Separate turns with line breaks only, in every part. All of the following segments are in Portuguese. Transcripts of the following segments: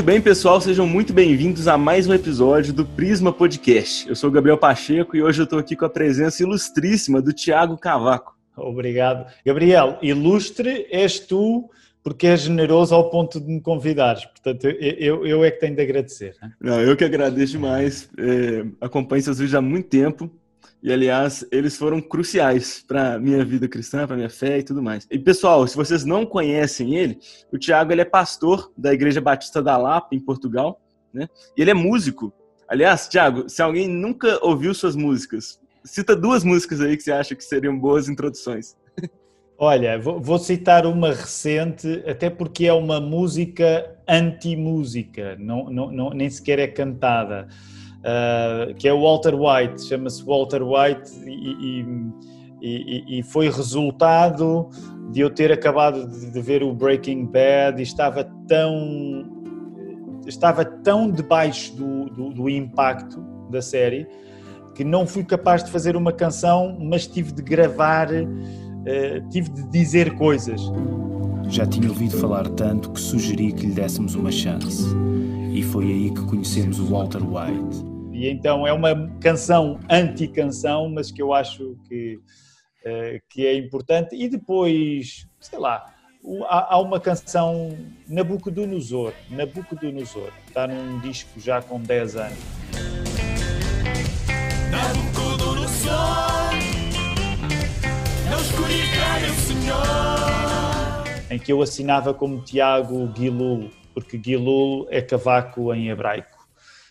Muito bem, pessoal, sejam muito bem-vindos a mais um episódio do Prisma Podcast. Eu sou o Gabriel Pacheco e hoje eu estou aqui com a presença ilustríssima do Tiago Cavaco.
Obrigado. Gabriel, ilustre és tu porque és generoso ao ponto de me convidares. Portanto, eu, eu é que tenho de agradecer. Né?
Não, eu que agradeço demais. É, acompanho seus vídeos há muito tempo. E, aliás, eles foram cruciais para minha vida cristã, para minha fé e tudo mais. E, pessoal, se vocês não conhecem ele, o Tiago ele é pastor da Igreja Batista da Lapa, em Portugal. Né? E ele é músico. Aliás, Tiago, se alguém nunca ouviu suas músicas, cita duas músicas aí que você acha que seriam boas introduções.
Olha, vou citar uma recente, até porque é uma música anti-música, não, não, não, nem sequer é cantada, uh, que é o Walter White, chama-se Walter White e, e, e, foi resultado de eu ter acabado de ver o Breaking Bad e estava tão, estava tão debaixo do, do, do impacto da série que não fui capaz de fazer uma canção, mas tive de gravar uh, tive de dizer coisas.
Já tinha ouvido falar tanto que sugeri que lhe dessemos uma chance. E foi aí que conhecemos o Walter White.
E então é uma canção anti-canção, mas que eu acho que, uh, que é importante. E depois, sei lá, há, uma canção Nabucodonosor, Nabucodonosor, está num disco já com 10 anos. Nabucodonosor em que eu assinava como Tiago Gilul, porque Gilul é cavaco em hebraico.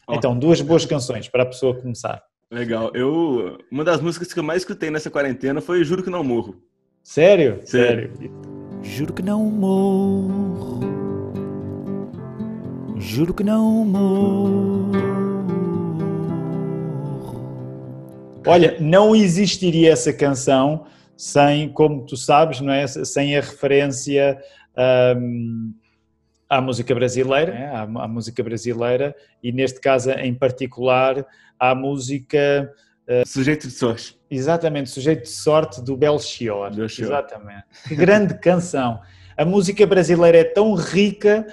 Oh. Então, duas boas canções para a pessoa começar.
Legal. Eu, uma das músicas que eu mais escutei nessa quarentena foi Juro que não morro.
Sério?
Sério.
Juro que não morro. Juro que não morro.
Olha, não existiria essa canção sem, como tu sabes, não é? sem a referência um, à música brasileira, é? à, à, música brasileira e neste caso em particular à música
uh, Sujeito de Sorte.
Exatamente, Sujeito de Sorte do Belchior. Belchior. Exatamente. Que grande canção. A música brasileira é tão rica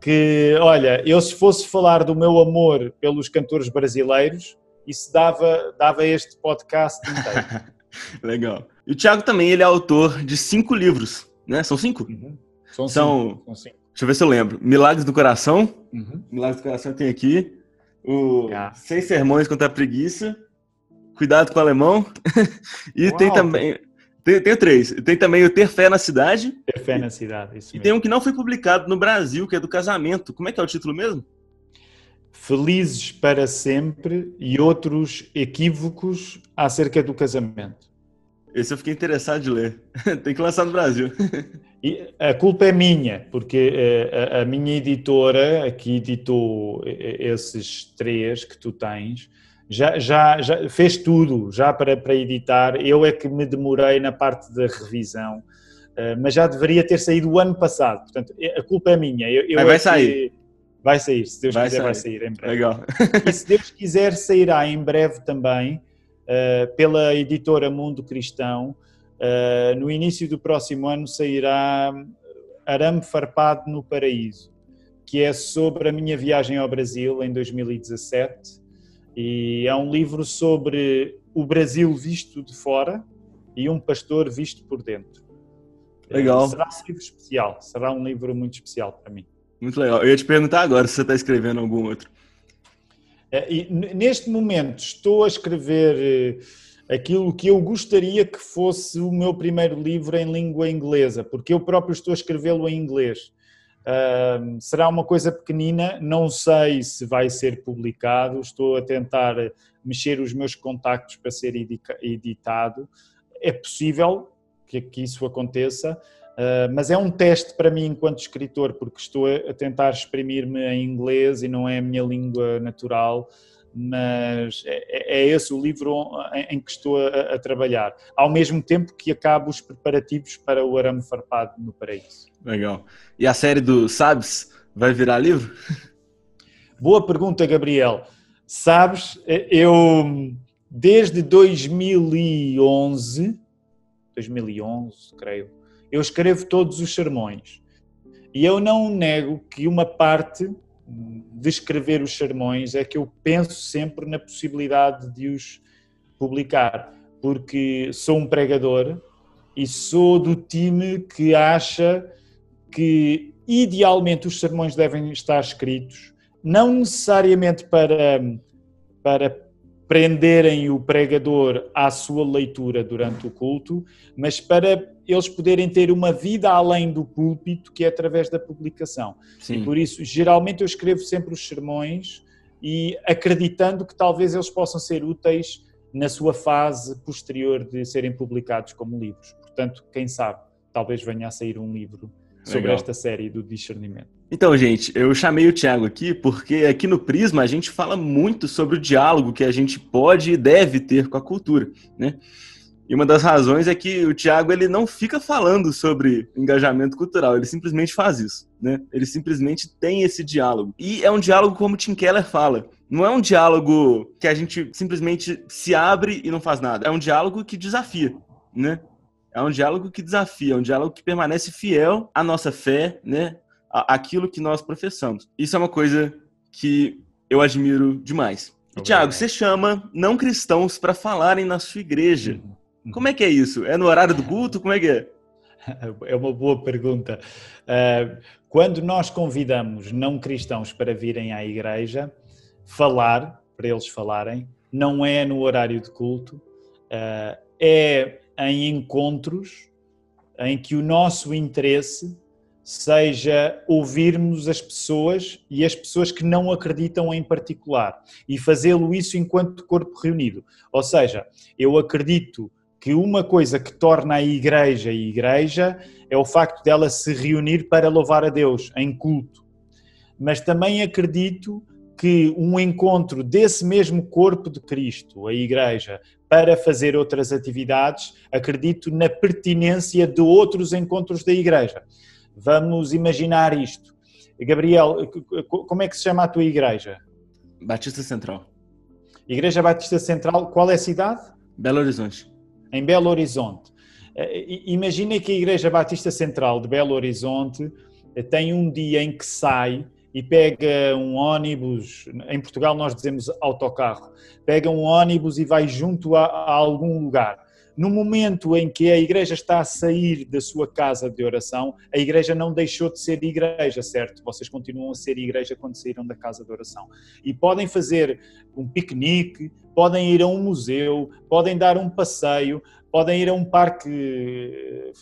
que, olha, eu se fosse falar do meu amor pelos cantores brasileiros, isso dava, dava este podcast inteiro.
Legal. E o Thiago também, ele é autor de cinco livros, né? São cinco? Uhum.
São, São, cinco. São
cinco. Deixa eu ver se eu lembro. Milagres do Coração. Uhum. Milagres do Coração tem aqui. O ah. Sem Sermões contra a Preguiça. Cuidado com o Alemão. e Uau. tem também... Tem, tem três. Tem também o Ter Fé na Cidade.
Ter Fé na Cidade, isso
E mesmo. tem um que não foi publicado no Brasil, que é do casamento. Como é que é o título mesmo?
Felizes para sempre e outros equívocos acerca do casamento.
Esse eu fiquei interessado de ler. Tem que lançar no Brasil.
A culpa é minha, porque eh, a, minha editora, que editou esses três que tu tens, já, já, já fez tudo já para, para editar. Eu é que me demorei na parte da revisão, eh, mas já deveria ter saído o ano passado. Portanto, a culpa é minha. Eu, eu
vai é sair.
Vai sair, se Deus vai quiser, sair. vai sair em breve.
Legal.
E se Deus quiser, sairá em breve também eh, pela editora Mundo Cristão. Uh, no início do próximo ano sairá Arame Farpado no Paraíso, que é sobre a minha viagem ao Brasil em 2017. E é um livro sobre o Brasil visto de fora e um pastor visto por dentro.
Legal.
Será um livro especial, será um livro muito especial para mim.
Muito legal. Eu ia te perguntar agora se você está escrevendo algum outro.
Neste momento estou a escrever eh, aquilo que eu gostaria que fosse o meu primeiro livro em língua inglesa, porque eu próprio estou a escrevê-lo em inglês. Uh, será uma coisa pequenina, não sei se vai ser publicado, estou a tentar mexer os meus contactos para ser editado. É possível que, que isso aconteça, Uh, mas é um teste para mim enquanto escritor, porque estou a tentar exprimir-me em inglês e não é a minha língua natural, mas é, é esse o livro em que estou a, a, trabalhar, ao mesmo tempo que acabo os preparativos para o Arame Farpado no Paraíso.
Legal. E a série do Sabes vai virar livro?
Boa pergunta, Gabriel. Sabes, eu desde 2011, 2011, creio, eu escrevo todos os sermões. E eu não nego que uma parte de escrever os sermões é que eu penso sempre na possibilidade de os publicar, porque sou um pregador e sou do time que acha que idealmente os sermões devem estar escritos, não necessariamente para, para prenderem o pregador à sua leitura durante o culto, mas para eles poderem ter uma vida além do púlpito, que é através da publicação. Sim. E por isso, geralmente eu escrevo sempre os sermões e acreditando que talvez eles possam ser úteis na sua fase posterior de serem publicados como livros. Portanto, quem sabe, talvez venha a sair um livro sobre Legal. esta série do discernimento.
Então, gente, eu chamei o Tiago aqui porque aqui no Prisma a gente fala muito sobre o diálogo que a gente pode e deve ter com a cultura, né? E uma das razões é que o Tiago ele não fica falando sobre engajamento cultural, ele simplesmente faz isso, né? Ele simplesmente tem esse diálogo. E é um diálogo como Tim Keller fala. Não é um diálogo que a gente simplesmente se abre e não faz nada. É um diálogo que desafia, né? É um diálogo que desafia, é um diálogo que permanece fiel à nossa fé, né? Aquilo que nós professamos. Isso é uma coisa que eu admiro demais. Tiago, você chama não cristãos para falarem na sua igreja. Uhum. Como é que é isso? É no horário do culto? Como é que é?
É uma boa pergunta. Uh, quando nós convidamos não cristãos para virem à igreja, falar, para eles falarem, não é no horário de culto, uh, é em encontros em que o nosso interesse seja ouvirmos as pessoas e as pessoas que não acreditam em particular e fazê-lo isso enquanto corpo reunido. Ou seja, eu acredito que uma coisa que torna a igreja a igreja é o facto dela se reunir para louvar a Deus em culto. Mas também acredito que um encontro desse mesmo corpo de Cristo, a igreja, para fazer outras atividades, acredito na pertinência de outros encontros da igreja. Vamos imaginar isto. Gabriel, como é que se chama a tua igreja?
Batista Central.
Igreja Batista Central, qual é a cidade?
Belo Horizonte
em Belo Horizonte. Eh, imagina que a Igreja Batista Central de Belo Horizonte eh, tem um dia em que sai e pega um ônibus, em Portugal nós dizemos autocarro, pega um ônibus e vai junto a, a, algum lugar. No momento em que a igreja está a sair da sua casa de oração, a igreja não deixou de ser igreja, certo? Vocês continuam a ser igreja quando saíram da casa de oração. E podem fazer um piquenique, podem ir a um museu, podem dar um passeio, podem ir a um parque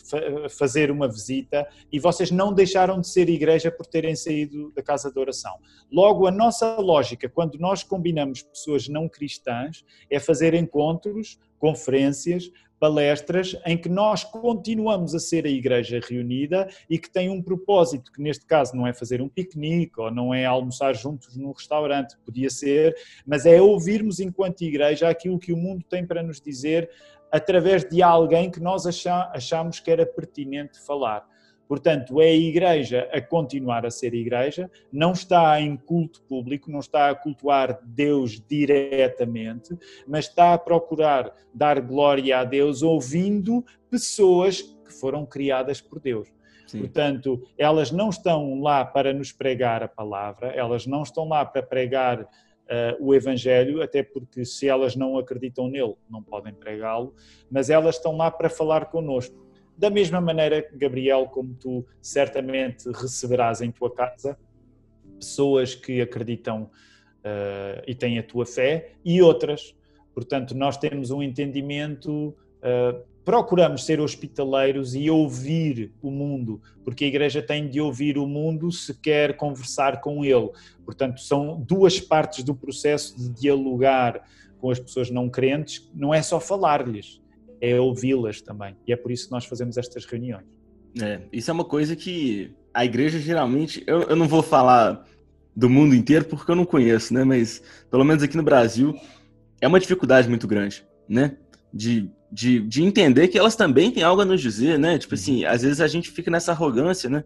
fazer uma visita e vocês não deixaram de ser igreja por terem saído da casa de oração. Logo, a nossa lógica, quando nós combinamos pessoas não cristãs, é fazer encontros, conferências, palestras em que nós continuamos a ser a igreja reunida e que tem um propósito, que neste caso não é fazer um piquenique ou não é almoçar juntos num restaurante, podia ser, mas é ouvirmos enquanto igreja aquilo que o mundo tem para nos dizer através de alguém que nós achamos que era pertinente falar. Portanto, é a Igreja a continuar a ser Igreja, não está em culto público, não está a cultuar Deus diretamente, mas está a procurar dar glória a Deus ouvindo pessoas que foram criadas por Deus. Sim. Portanto, elas não estão lá para nos pregar a palavra, elas não estão lá para pregar uh, o Evangelho, até porque se elas não acreditam nele, não podem pregá-lo, mas elas estão lá para falar connosco. Da mesma maneira, Gabriel, como tu certamente receberás em tua casa pessoas que acreditam uh, e têm a tua fé e outras. Portanto, nós temos um entendimento, uh, procuramos ser hospitaleiros e ouvir o mundo, porque a igreja tem de ouvir o mundo se quer conversar com ele. Portanto, são duas partes do processo de dialogar com as pessoas não crentes, não é só falar-lhes, é ouvi-las também. E é por isso que nós fazemos estas reuniões.
É, isso é uma coisa que a igreja geralmente, eu, eu não vou falar do mundo inteiro porque eu não conheço, né? Mas pelo menos aqui no Brasil é uma dificuldade muito grande, né? De, de, de entender que elas também têm algo a nos dizer, né? Tipo assim, às vezes a gente fica nessa arrogância, né?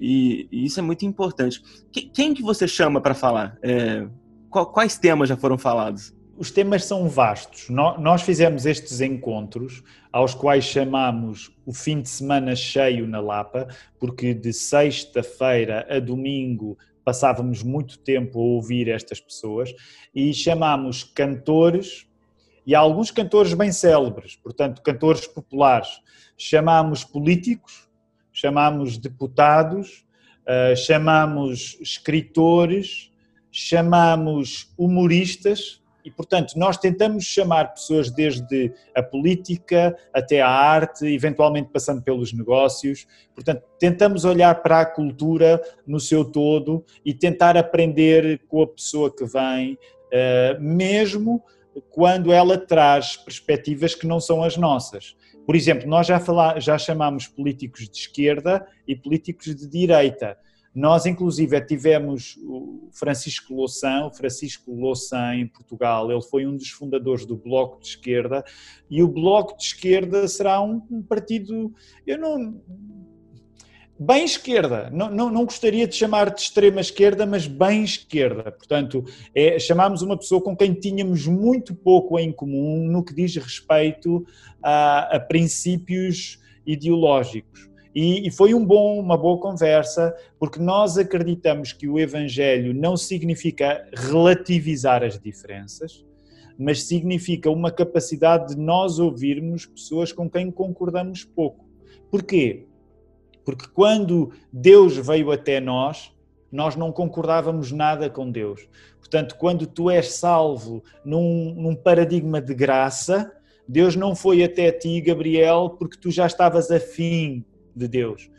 E, e isso é muito importante. Quem, quem que você chama para falar? É, quais temas já foram falados?
os temas são vastos. Nós fizemos estes encontros, aos quais chamamos o fim de semana cheio na Lapa, porque de sexta-feira a domingo passávamos muito tempo a ouvir estas pessoas e chamámos cantores e alguns cantores bem célebres, portanto, cantores populares. Chamámos políticos, chamámos deputados, uh, chamámos escritores, chamámos humoristas e, portanto, nós tentamos chamar pessoas desde a política até a arte, eventualmente passando pelos negócios. Portanto, tentamos olhar para a cultura no seu todo e tentar aprender com a pessoa que vem, eh, mesmo quando ela traz perspectivas que não são as nossas. Por exemplo, nós já, falar, já chamamos políticos de esquerda e políticos de direita. Nós, inclusive, tivemos o Francisco Louçã, o Francisco Louçã em Portugal, ele foi um dos fundadores do Bloco de Esquerda, e o Bloco de Esquerda será um, um partido, eu não, bem esquerda, não, não, não, gostaria de chamar de extrema esquerda, mas bem esquerda. Portanto, é, chamámos uma pessoa com quem tínhamos muito pouco em comum no que diz respeito a, a princípios ideológicos. E, e foi um bom, uma boa conversa, porque nós acreditamos que o Evangelho não significa relativizar as diferenças, mas significa uma capacidade de nós ouvirmos pessoas com quem concordamos pouco. Porquê? Porque quando Deus veio até nós, nós não concordávamos nada com Deus. Portanto, quando tu és salvo num, num paradigma de graça, Deus não foi até ti, Gabriel, porque tu já estavas afim de Deus.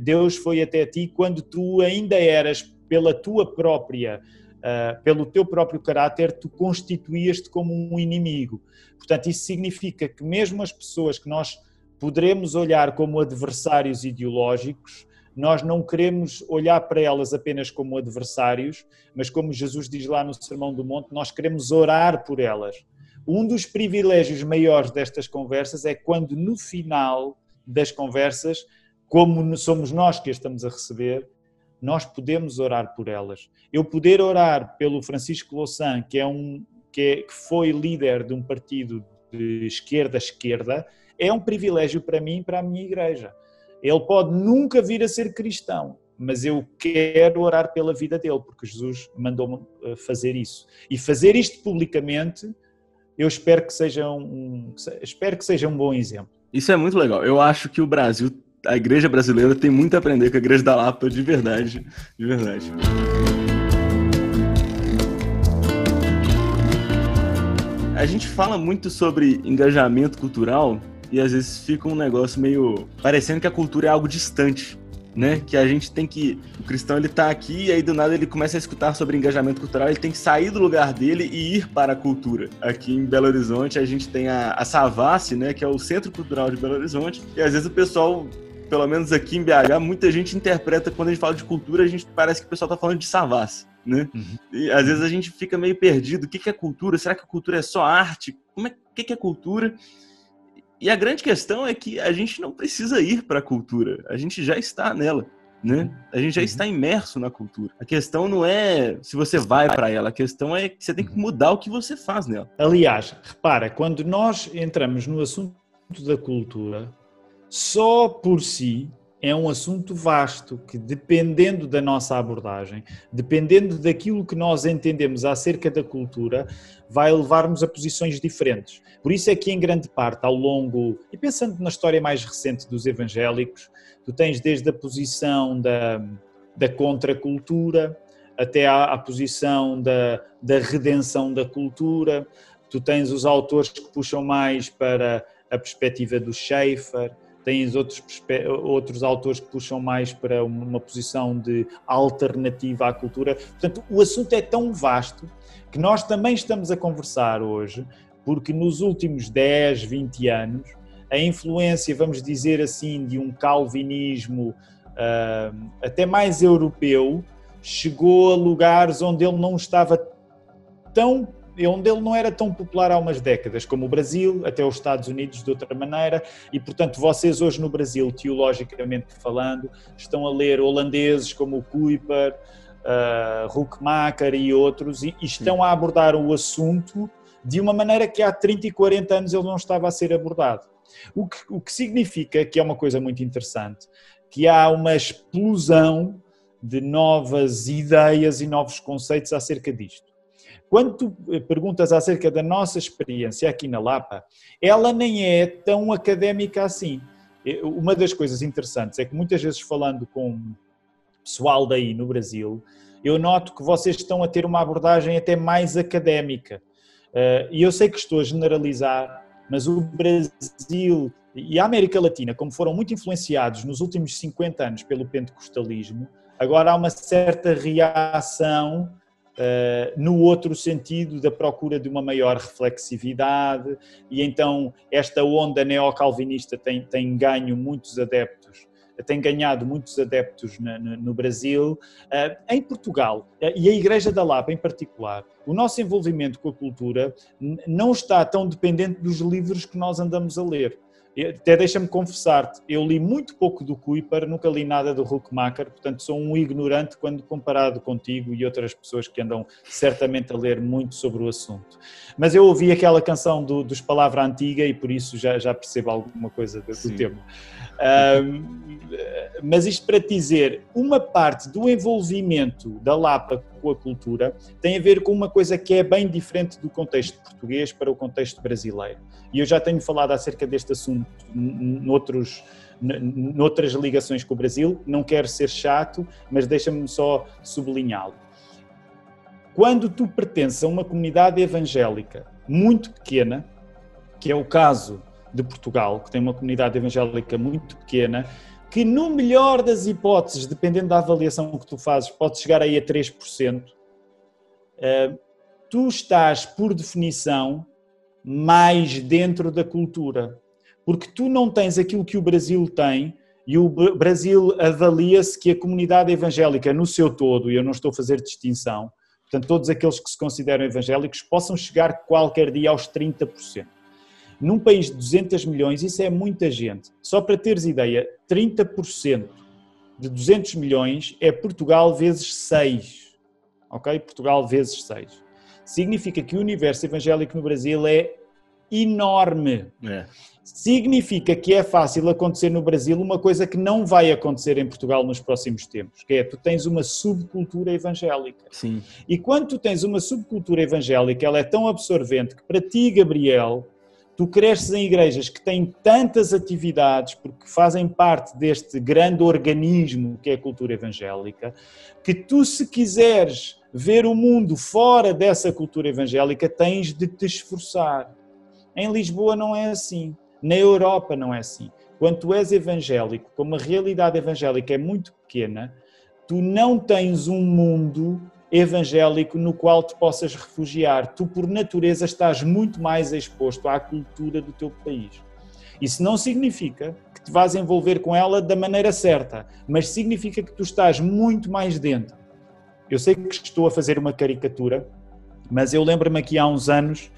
Deus foi até ti quando tu ainda eras, pela tua própria, uh, pelo teu próprio caráter, tu constituías-te como um inimigo. Portanto, isso significa que mesmo as pessoas que nós poderemos olhar como adversários ideológicos, nós não queremos olhar para elas apenas como adversários, mas como Jesus diz lá no Sermão do Monte, nós queremos orar por elas. Um dos privilégios maiores destas conversas é quando no final das conversas, como somos nós que as estamos a receber, nós podemos orar por elas. Eu poder orar pelo Francisco Louçã, que é um que, é, que foi líder de um partido de esquerda esquerda, é um privilégio para mim e para a minha igreja. Ele pode nunca vir a ser cristão, mas eu quero orar pela vida dele, porque Jesus mandou-me eh, fazer isso. E fazer isto publicamente, eu espero que seja um, espero que seja um bom exemplo.
Isso é muito legal. Eu acho que o Brasil, a igreja brasileira tem muito a aprender com a igreja da Lapa, de verdade, de verdade. A gente fala muito sobre engajamento cultural e às vezes fica um negócio meio parecendo que a cultura é algo distante né? Que a gente tem que. O cristão ele tá aqui e aí do nada ele começa a escutar sobre engajamento cultural, ele tem que sair do lugar dele e ir para a cultura. Aqui em Belo Horizonte a gente tem a, a Savassi, né? Que é o Centro Cultural de Belo Horizonte, e às vezes o pessoal. Pelo menos aqui em BH, muita gente interpreta quando a gente fala de cultura, a gente parece que o pessoal tá falando de Savassi, né? Uhum. E às vezes a gente fica meio perdido. O que é cultura? Será que a cultura é só arte? Como é, o que é cultura? E a grande questão é que a gente não precisa ir para a cultura, a gente já está nela. Né? A gente já uhum. está imerso na cultura. A questão não é se você vai para ela, a questão é que você tem que uhum. mudar o que você faz nela.
Aliás, repara, quando nós entramos no assunto da cultura, só por si é um assunto vasto que, dependendo da nossa abordagem, dependendo daquilo que nós entendemos acerca da cultura, vai levar-nos a posições diferentes. Por isso é que, em grande parte, ao longo, e pensando na história mais recente dos evangélicos, tu tens desde a posição da, da contracultura até à, à posição da, da redenção da cultura, tu tens os autores que puxam mais para a perspectiva do Schaeffer, tens outros, outros autores que puxam mais para uma posição de alternativa à cultura. Portanto, o assunto é tão vasto que nós também estamos a conversar hoje, porque nos últimos 10, 20 anos, a influência, vamos dizer assim, de um calvinismo uh, até mais europeu chegou a lugares onde ele não estava tão onde ele não era tão popular há umas décadas, como o Brasil, até os Estados Unidos de outra maneira, e portanto vocês hoje no Brasil, teologicamente falando, estão a ler holandeses como o Kuiper, uh, Huckmacher e outros, e, e estão a abordar o assunto de uma maneira que há 30 e 40 anos ele não estava a ser abordado. O que, o que significa que é uma coisa muito interessante, que há uma explosão de novas ideias e novos conceitos acerca disto. Quando tu eh, perguntas acerca da nossa experiência aqui na Lapa, ela nem é tão académica assim. Uma das coisas interessantes é que muitas vezes falando com pessoal daí no Brasil, eu noto que vocês estão a ter uma abordagem até mais académica. Eh, e eu sei que estou a generalizar, mas o Brasil e a América Latina, como foram muito influenciados nos últimos 50 anos pelo pentecostalismo, agora há uma certa reação no outro sentido da procura de uma maior reflexividade, e então esta onda neocalvinista tem, tem ganho muitos adeptos, tem ganhado muitos adeptos no, Brasil. Uh, em Portugal, uh, e a Igreja da Lapa em particular, o nosso envolvimento com a cultura não está tão dependente dos livros que nós andamos a ler. Até deixa-me confessar-te, eu li muito pouco do Kuiper, nunca li nada do Huckmacher, portanto sou um ignorante quando comparado contigo e outras pessoas que andam certamente a ler muito sobre o assunto. Mas eu ouvi aquela canção do, dos Palavra Antiga e por isso já, já percebo alguma coisa do, do tema. Um, mas isto para dizer, uma parte do envolvimento da Lapa com a cultura tem a ver com uma coisa que é bem diferente do contexto português para o contexto brasileiro. E eu já tenho falado acerca deste assunto noutros, noutras ligações com o Brasil, não quero ser chato, mas deixa-me só sublinhá-lo. Quando tu pertences a uma comunidade evangélica muito pequena, que é o caso de Portugal, que tem uma comunidade evangélica muito pequena, que no melhor das hipóteses, dependendo da avaliação que tu fazes, pode chegar aí a 3%, eh, tu estás, por definição, mais dentro da cultura. Porque tu não tens aquilo que o Brasil tem, e o Brasil avalia-se que a comunidade evangélica no seu todo, e eu não estou a fazer distinção, portanto, todos aqueles que se consideram evangélicos possam chegar qualquer dia aos 30%. Num país de 200 milhões, isso é muita gente. Só para teres ideia, 30% de 200 milhões é Portugal vezes 6. Ok? Portugal vezes 6. Significa que o universo evangélico no Brasil é enorme. É. Significa que é fácil acontecer no Brasil uma coisa que não vai acontecer em Portugal nos próximos tempos, que é tu tens uma subcultura evangélica.
Sim.
E quando tu tens uma subcultura evangélica, ela é tão absorvente que para ti, Gabriel, tu cresces em igrejas que têm tantas atividades, porque fazem parte deste grande organismo que é a cultura evangélica, que tu, se quiseres ver o mundo fora dessa cultura evangélica, tens de te esforçar. Em Lisboa não é assim, na Europa não é assim. Quando tu és evangélico, como a realidade evangélica é muito pequena, tu não tens um mundo evangélico no qual te possas refugiar. Tu, por natureza, estás muito mais exposto à cultura do teu país. Isso não significa que te vás envolver com ela da maneira certa, mas significa que tu estás muito mais dentro. Eu sei que estou a fazer uma caricatura, mas eu lembro-me aqui há uns anos,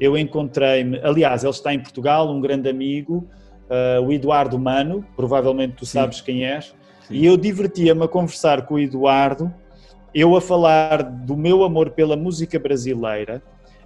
eu encontrei-me, aliás, ele está em Portugal, um grande amigo, uh, o Eduardo Mano, provavelmente tu sabes Sim. quem és, Sim. e eu divertia-me a conversar com o Eduardo eu a falar do meu amor pela música brasileira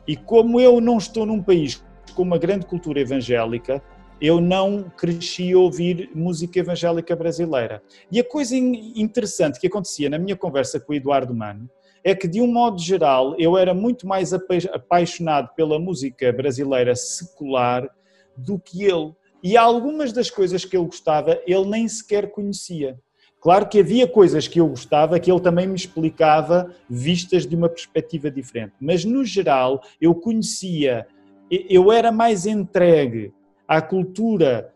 e como eu não estou num país com uma grande cultura evangélica, eu não cresci a ouvir música evangélica brasileira. E a coisa interessante que acontecia na minha conversa com o Eduardo Mano é que, de um modo geral, eu era muito mais apaixonado pela música brasileira secular do que ele. E algumas das coisas que ele gostava, ele nem sequer conhecia. Claro que havia coisas que eu gostava que ele também me explicava vistas de uma perspectiva diferente, mas no geral eu conhecia, eu era mais entregue à cultura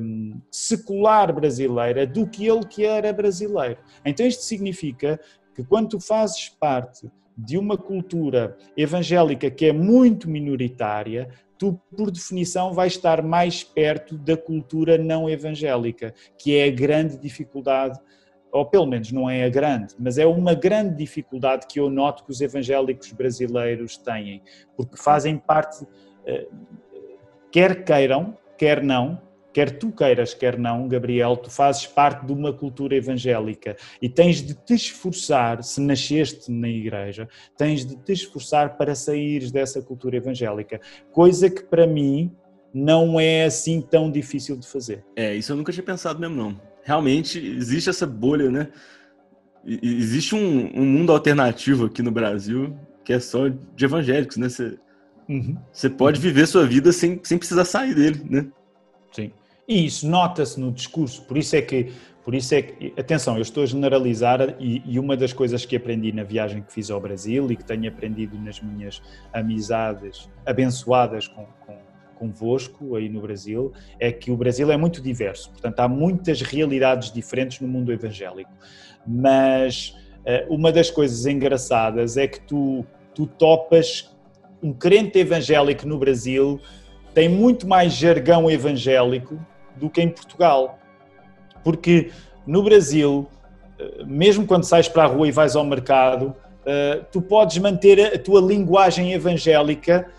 um, secular brasileira do que ele que era brasileiro. Então isto significa que quando tu fazes parte de uma cultura evangélica que é muito minoritária, tu, por definição, vais estar mais perto da cultura não evangélica, que é a grande dificuldade, ou pelo menos não é a grande, mas é uma grande dificuldade que eu noto que os evangélicos brasileiros têm, porque fazem parte, eh, quer queiram, quer não, quer tu queiras, quer não, Gabriel, tu fazes parte de uma cultura evangélica e tens de te esforçar, se nasceste na igreja, tens de te esforçar para saíres dessa cultura evangélica, coisa que para mim não é assim tão difícil de fazer.
É, isso eu nunca tinha pensado mesmo não. Realmente existe essa bolha, né? existe um, um, mundo alternativo aqui no Brasil que é só de evangélicos, né? Você, uhum. pode viver sua vida sem, sem precisar sair dele, né?
E isso nota-se no discurso, por isso é que, por isso é que, atenção, eu estou a generalizar e, e, uma das coisas que aprendi na viagem que fiz ao Brasil e que tenho aprendido nas minhas amizades abençoadas com, com convosco aí no Brasil é que o Brasil é muito diverso, portanto há muitas realidades diferentes no mundo evangélico, mas uh, uma das coisas engraçadas é que tu, tu topas um crente evangélico no Brasil tem muito mais jargão evangélico do que em Portugal, porque no Brasil, eh, mesmo quando sais para a rua e vais ao mercado, uh, tu podes manter a tua linguagem evangélica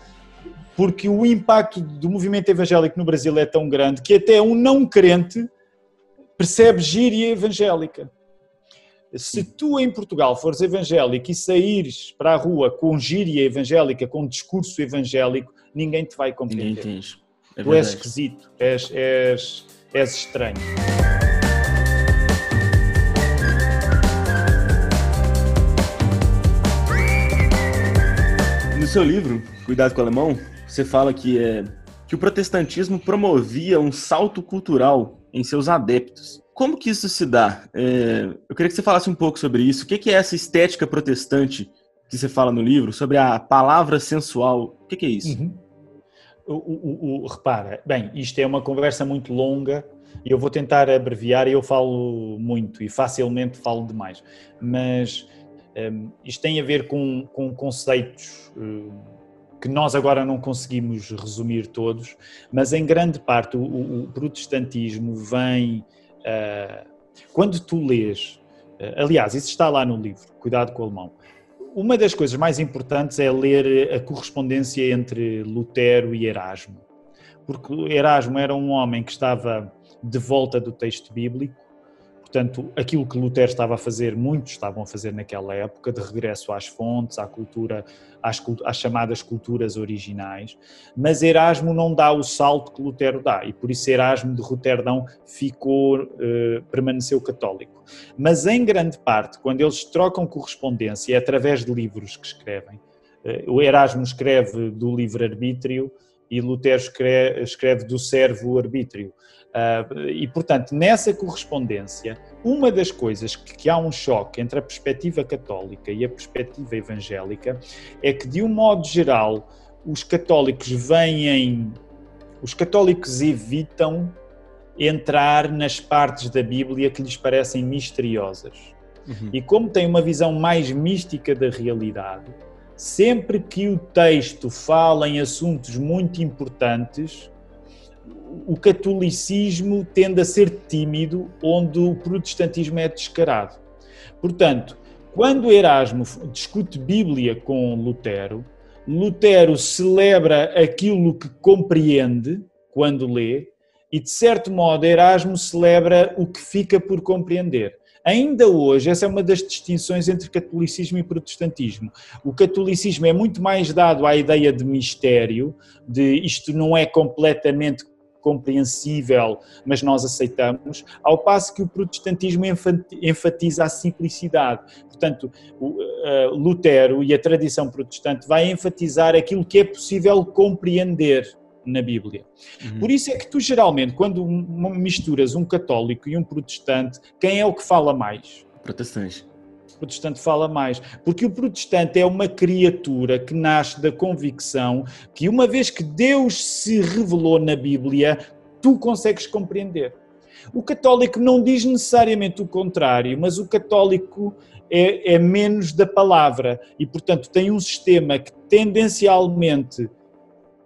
porque o impacto do movimento evangélico no Brasil é tão grande que até um não crente percebe gíria evangélica. Se tu em Portugal fores evangélico e saíres para a rua com gíria evangélica, com discurso evangélico, ninguém te vai compreender. Ninguém é tu és esquisito, és, és, és estranho.
No seu livro, Cuidado com o Alemão, você fala que, é, que o protestantismo promovia um salto cultural em seus adeptos. Como que isso se dá? É, eu queria que você falasse um pouco sobre isso. O que é essa estética protestante que você fala no livro, sobre a palavra sensual? O que é isso? Uhum.
O, o, o, repara, bem, isto é uma conversa muito longa e eu vou tentar abreviar e eu falo muito e facilmente falo demais, mas um, isto tem a ver com, com conceitos um, que nós agora não conseguimos resumir todos, mas em grande parte o, o protestantismo vem. Uh, quando tu lês, uh, aliás, isso está lá no livro, Cuidado com o Alemão. Uma das coisas mais importantes é ler a correspondência entre Lutero e Erasmo, porque Erasmo era um homem que estava de volta do texto bíblico Portanto, aquilo que Lutero estava a fazer, muitos estavam a fazer naquela época, de regresso às fontes, à cultura, às, às, chamadas culturas originais, mas Erasmo não dá o salto que Lutero dá, e por isso Erasmo de Roterdão ficou, eh, permaneceu católico. Mas em grande parte, quando eles trocam correspondência, é através de livros que escrevem. Eh, o Erasmo escreve do livre-arbítrio e Lutero escreve, escreve do servo-arbítrio. Uh, e, portanto, nessa correspondência, uma das coisas que, que, há um choque entre a perspectiva católica e a perspectiva evangélica é que, de um modo geral, os católicos vêm. Os católicos evitam entrar nas partes da Bíblia que lhes parecem misteriosas. Uhum. E como têm uma visão mais mística da realidade, sempre que o texto fala em assuntos muito importantes, o catolicismo tende a ser tímido, onde o protestantismo é descarado. Portanto, quando Erasmo discute Bíblia com Lutero, Lutero celebra aquilo que compreende quando lê, e de certo modo Erasmo celebra o que fica por compreender. Ainda hoje, essa é uma das distinções entre catolicismo e protestantismo. O catolicismo é muito mais dado à ideia de mistério, de isto não é completamente compreensível, mas nós aceitamos, ao passo que o protestantismo enfatiza a simplicidade. Portanto, eh, Lutero e a tradição protestante vai enfatizar aquilo que é possível compreender na Bíblia. Uhum. Por isso é que tu geralmente, quando misturas um católico e um protestante, quem é o que fala mais?
Protestante
o protestante fala mais, porque o protestante é uma criatura que nasce da convicção que uma vez que Deus se revelou na Bíblia, tu consegues compreender. O católico não diz necessariamente o contrário, mas o católico é, é menos da palavra e, portanto, tem um sistema que tendencialmente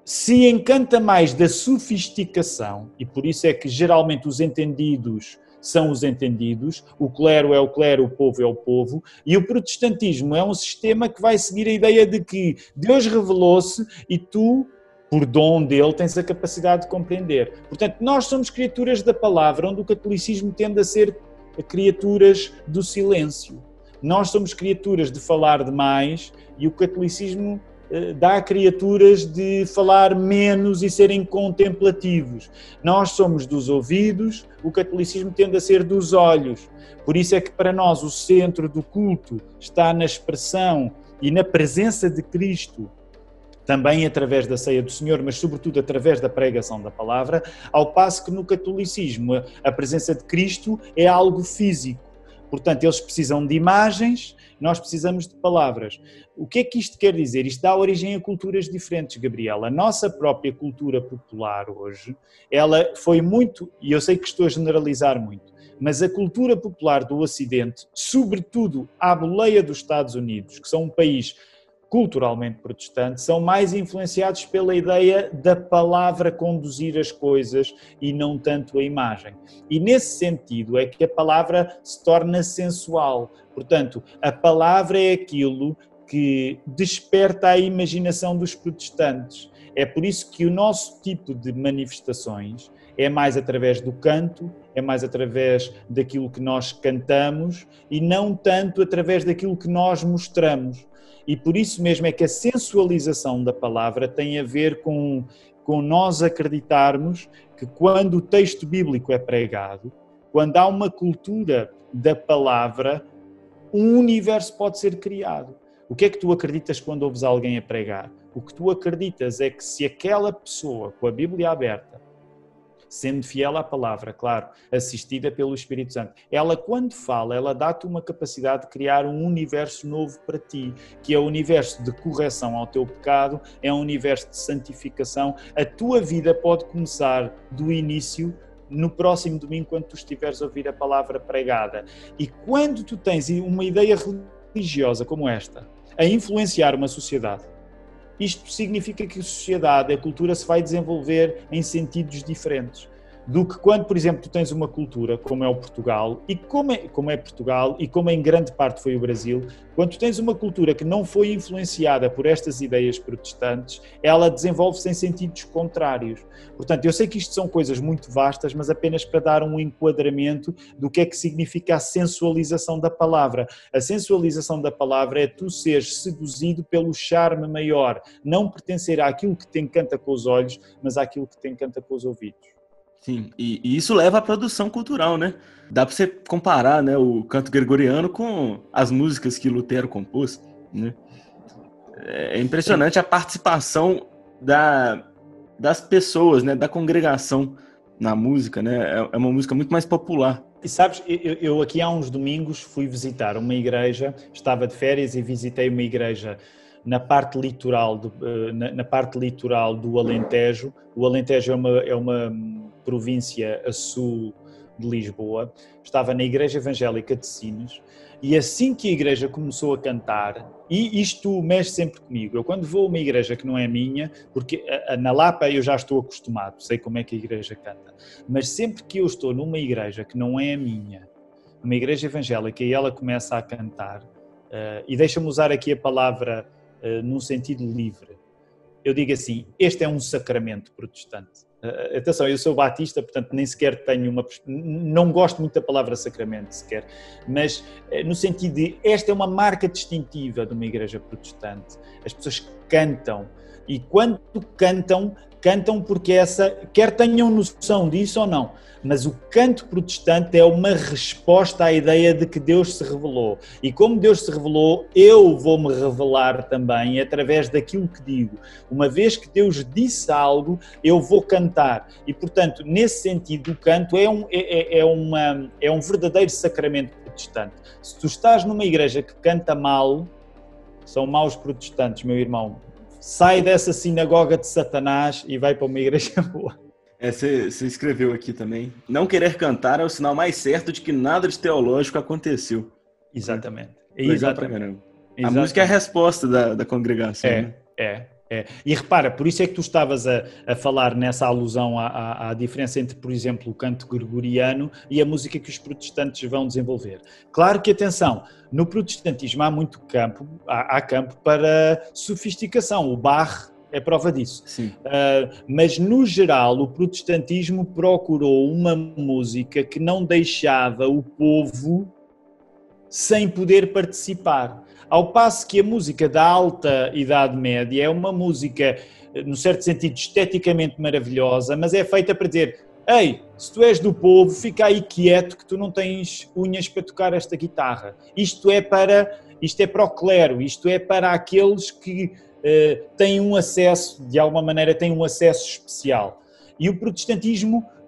se encanta mais da sofisticação, e por isso é que geralmente os entendidos são os entendidos, o clero é o clero, o povo é o povo, e o protestantismo é um sistema que vai seguir a ideia de que Deus revelou-se e tu, por dom dele, tens a capacidade de compreender. Portanto, nós somos criaturas da palavra, onde o catolicismo tende a ser criaturas do silêncio. Nós somos criaturas de falar demais e o catolicismo dá a criaturas de falar menos e serem contemplativos. Nós somos dos ouvidos, o catolicismo tende a ser dos olhos. Por isso é que para nós o centro do culto está na expressão e na presença de Cristo também através da ceia do Senhor, mas sobretudo através da pregação da palavra, ao passo que no catolicismo a presença de Cristo é algo físico. Portanto, eles precisam de imagens, nós precisamos de palavras. O que é que isto quer dizer? Isto dá origem a culturas diferentes, Gabriela. A nossa própria cultura popular hoje, ela foi muito, e eu sei que estou a generalizar muito, mas a cultura popular do Ocidente, sobretudo à boleia dos Estados Unidos, que são um país culturalmente protestantes, são mais influenciados pela ideia da palavra conduzir as coisas e não tanto a imagem. E nesse sentido é que a palavra se torna sensual. Portanto, a palavra é aquilo que desperta a imaginação dos protestantes. É por isso que o nosso tipo de manifestações é mais através do canto, é mais através daquilo que nós cantamos e não tanto através daquilo que nós mostramos. E por isso mesmo é que a sensualização da palavra tem a ver com, com nós acreditarmos que quando o texto bíblico é pregado, quando há uma cultura da palavra, um universo pode ser criado. O que é que tu acreditas quando ouves alguém a pregar? O que tu acreditas é que se aquela pessoa com a Bíblia aberta sendo fiel à palavra, claro, assistida pelo Espírito Santo. Ela, quando fala, ela dá-te uma capacidade de criar um universo novo para ti, que é o universo de correção ao teu pecado, é um universo de santificação. A tua vida pode começar do início no próximo domingo, quando tu estiveres a ouvir a palavra pregada. E quando tu tens uma ideia religiosa como esta, a influenciar uma sociedade, isto significa que a sociedade, a cultura se vai desenvolver em sentidos diferentes do que quando, por exemplo, tu tens uma cultura como é o Portugal e como é, como é Portugal e como em grande parte foi o Brasil, quando tu tens uma cultura que não foi influenciada por estas ideias protestantes, ela desenvolve-se em sentidos contrários. Portanto, eu sei que isto são coisas muito vastas, mas apenas para dar um enquadramento do que é que significa a sensualização da palavra. A sensualização da palavra é tu seres seduzido pelo charme maior, não pertencer àquilo que te encanta com os olhos, mas àquilo que te encanta com os ouvidos.
Sim, e, e, isso leva à produção cultural, né? Dá para você comparar né, o canto gregoriano com as músicas que Lutero compôs, né? É impressionante a participação da, das pessoas, né, da congregação na música, né? É, é uma música muito mais popular.
E sabes, eu, eu aqui há uns domingos fui visitar uma igreja, estava de férias e visitei uma igreja na parte litoral do, eh, na, na, parte litoral do Alentejo. O Alentejo é uma, é uma província a sul de Lisboa. Estava na Igreja Evangélica de Sines e assim que a igreja começou a cantar, e isto mexe sempre comigo, eu quando vou a uma igreja que não é minha, porque na Lapa eu já estou acostumado, sei como é que a igreja canta, mas sempre que eu estou numa igreja que não é a minha, uma igreja evangélica, e ela começa a cantar, e deixa-me usar aqui a palavra uh, num sentido livre. Eu digo assim: este é um sacramento protestante. Uh, atenção, eu sou batista, portanto nem sequer tenho uma. Não gosto muito da palavra sacramento sequer, mas uh, no sentido de esta é uma marca distintiva de uma igreja protestante. As pessoas cantam e quando cantam, cantam porque essa, quer tenham noção disso ou não, mas o canto protestante é uma resposta à ideia de que Deus se revelou. E como Deus se revelou, eu vou-me revelar também através daquilo que digo. Uma vez que Deus disse algo, eu vou cantar. E, portanto, nesse sentido, o canto é um, é, é, é uma, é um verdadeiro sacramento protestante. Se tu estás numa igreja que canta mal, são maus protestantes, meu irmão. Sai dessa sinagoga de Satanás e vai para uma igreja boa.
É, você, escreveu aqui também. Não querer cantar é o sinal mais certo de que nada de teológico aconteceu.
Exatamente.
Legal Exatamente. A música é a resposta da, da congregação.
É,
né?
é. É. E repara, por isso é que tu estavas a, a falar nessa alusão à, à, à, diferença entre, por exemplo, o canto gregoriano e a música que os protestantes vão desenvolver. Claro que, atenção, no protestantismo há muito campo, há, há campo para sofisticação. O Bach é prova disso. Uh, mas, no geral, o protestantismo procurou uma música que não deixava o povo sem poder participar. Ao passo que a música da alta Idade Média é uma música, no certo sentido, esteticamente maravilhosa, mas é feita para dizer: Ei, se tu és do povo, fica aí quieto que tu não tens unhas para tocar esta guitarra. Isto é para, isto é para o clero, isto é para aqueles que uh, têm um acesso, de alguma maneira, têm um acesso especial. E o protestantismo eh,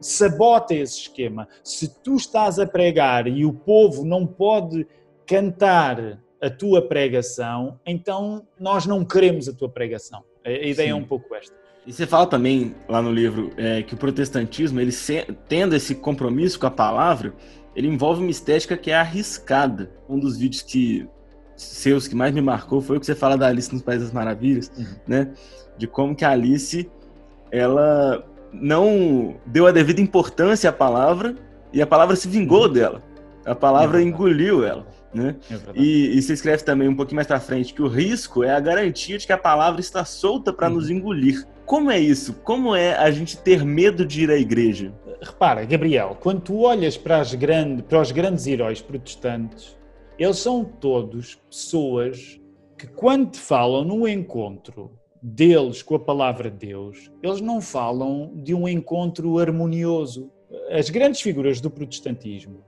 sabota esse esquema. Se tu estás a pregar e o povo não pode cantar a tua pregação, então nós não queremos a tua pregação. A ideia Sim. é um pouco esta.
E você fala também lá no livro é, que o protestantismo, ele tendo esse compromisso com a palavra, ele envolve uma estética que é arriscada. Um dos vídeos que seus que mais me marcou foi o que você fala da Alice nos Países das Maravilhas, uhum. né? De como que a Alice ela não deu a devida importância à palavra e a palavra se vingou uhum. dela. A palavra é engoliu ela. Né? É e, e você escreve também um pouquinho mais para frente que o risco é a garantia de que a palavra está solta para uhum. nos engolir. Como é isso? Como é a gente ter medo de ir à igreja?
Repara, Gabriel, quando tu olhas para, as grande, para os grandes heróis protestantes, eles são todos pessoas que, quando te falam no encontro deles com a palavra de Deus, eles não falam de um encontro harmonioso. As grandes figuras do protestantismo,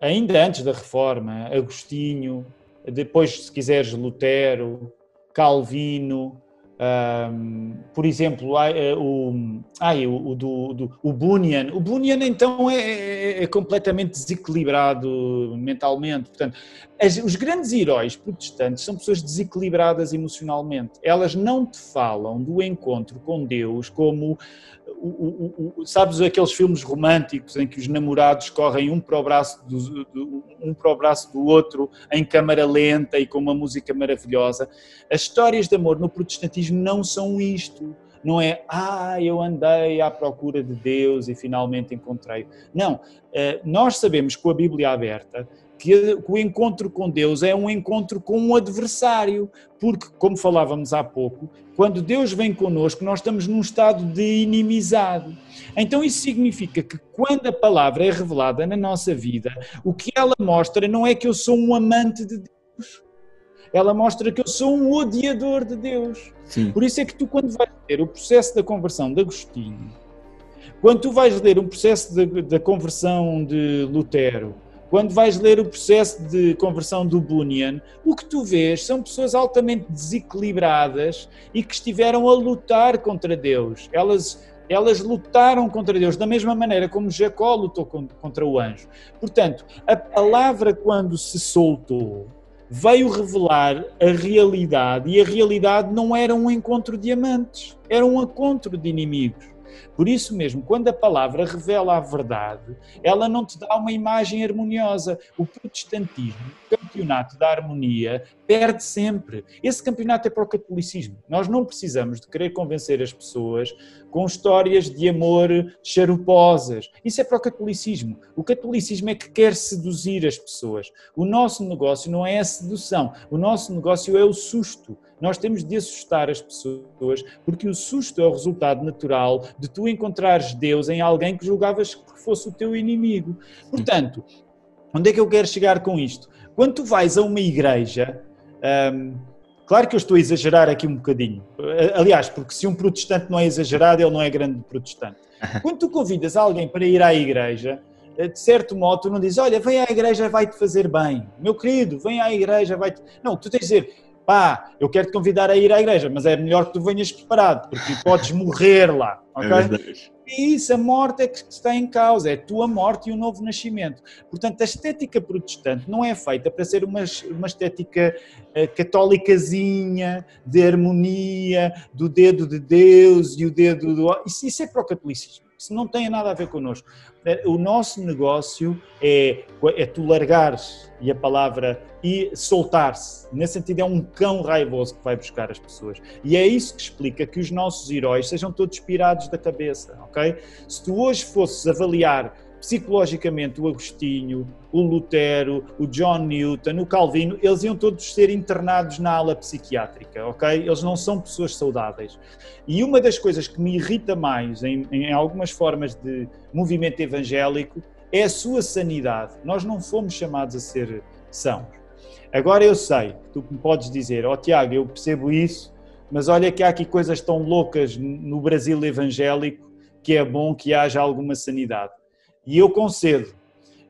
ainda antes da Reforma, Agostinho, depois, se quiseres, Lutero, Calvino, um, por exemplo, eh, o, ai, o, o, do, do, o Bunyan. O Bunyan, então, é, é, é completamente desequilibrado mentalmente. Portanto, as, os grandes heróis protestantes são pessoas desequilibradas emocionalmente. Elas não te falam do encontro com Deus como o, o, o, sabes aqueles filmes românticos em que os namorados correm um para, o braço do, do, um para o braço do outro em câmara lenta e com uma música maravilhosa. As histórias de amor no protestantismo não são isto. Não é, ah, eu andei à procura de Deus e finalmente encontrei. Não, eh, nós sabemos com a Bíblia aberta que o encontro com Deus é um encontro com um adversário, porque, como falávamos há pouco, quando Deus vem connosco, nós estamos num estado de inimizade. Então, isso significa que quando a palavra é revelada na nossa vida, o que ela mostra não é que eu sou um amante de Deus, ela mostra que eu sou um odiador de Deus. Sim. Por isso é que tu, quando vais ler o processo da conversão de Agostinho, quando tu vais ler um processo da conversão de Lutero, quando vais ler o processo de conversão do Bunyan, o que tu vês são pessoas altamente desequilibradas e que estiveram a lutar contra Deus. Elas, elas lutaram contra Deus da mesma maneira como Jacó lutou contra o anjo. Portanto, a palavra, quando se soltou, veio revelar a realidade e a realidade não era um encontro de amantes, era um encontro de inimigos. Por isso mesmo, quando a palavra revela a verdade, ela não te dá uma imagem harmoniosa. O protestantismo, o campeonato da harmonia, perde sempre. Esse campeonato é para o catolicismo. Nós não precisamos de querer convencer as pessoas com histórias de amor charuposas. Isso é para o catolicismo. O catolicismo é que quer seduzir as pessoas. O nosso negócio não é a sedução, o nosso negócio é o susto. Nós temos de assustar as pessoas, porque o susto é o resultado natural de tu encontrares Deus em alguém que julgavas que fosse o teu inimigo. Portanto, onde é que eu quero chegar com isto? Quando tu vais a uma igreja, hum, claro que eu estou a exagerar aqui um bocadinho, aliás, porque se um protestante não é exagerado, ele não é grande protestante. Quando tu convidas alguém para ir à igreja, eh, de certo modo, tu não dizes, olha, vem à igreja, vai-te fazer bem. Meu querido, vem à igreja, vai-te... Não, tu tens de dizer, pá, eu quero te convidar a ir à igreja, mas é melhor que tu venhas preparado, porque podes morrer lá, é ok? É e isso, a morte é que está em causa, é a tua morte e o novo nascimento. Portanto, a estética protestante não é feita para ser uma, uma estética uh, católicazinha, de harmonia, do dedo de Deus e o dedo do... Isso, isso é para o catolicismo. Isso não tem nada a ver connosco. Eh, o nosso negócio é, é tu largares, e a palavra, e soltar-se. Nesse sentido, é um cão raivoso que vai buscar as pessoas. E é isso que explica que os nossos heróis sejam todos pirados da cabeça, ok? Se tu hoje fosses avaliar psicologicamente o Agostinho, o Lutero, o John Newton, o Calvino, eles iam todos ser internados na ala psiquiátrica, ok? Eles não são pessoas saudáveis. E uma das coisas que me irrita mais em, em algumas formas de movimento evangélico é a sua sanidade. Nós não fomos chamados a ser sãos. Agora eu sei que tu me podes dizer, ó oh, Tiago, eu percebo isso, mas olha que há aqui coisas tão loucas no Brasil evangélico que é bom que haja alguma sanidade. E eu concedo.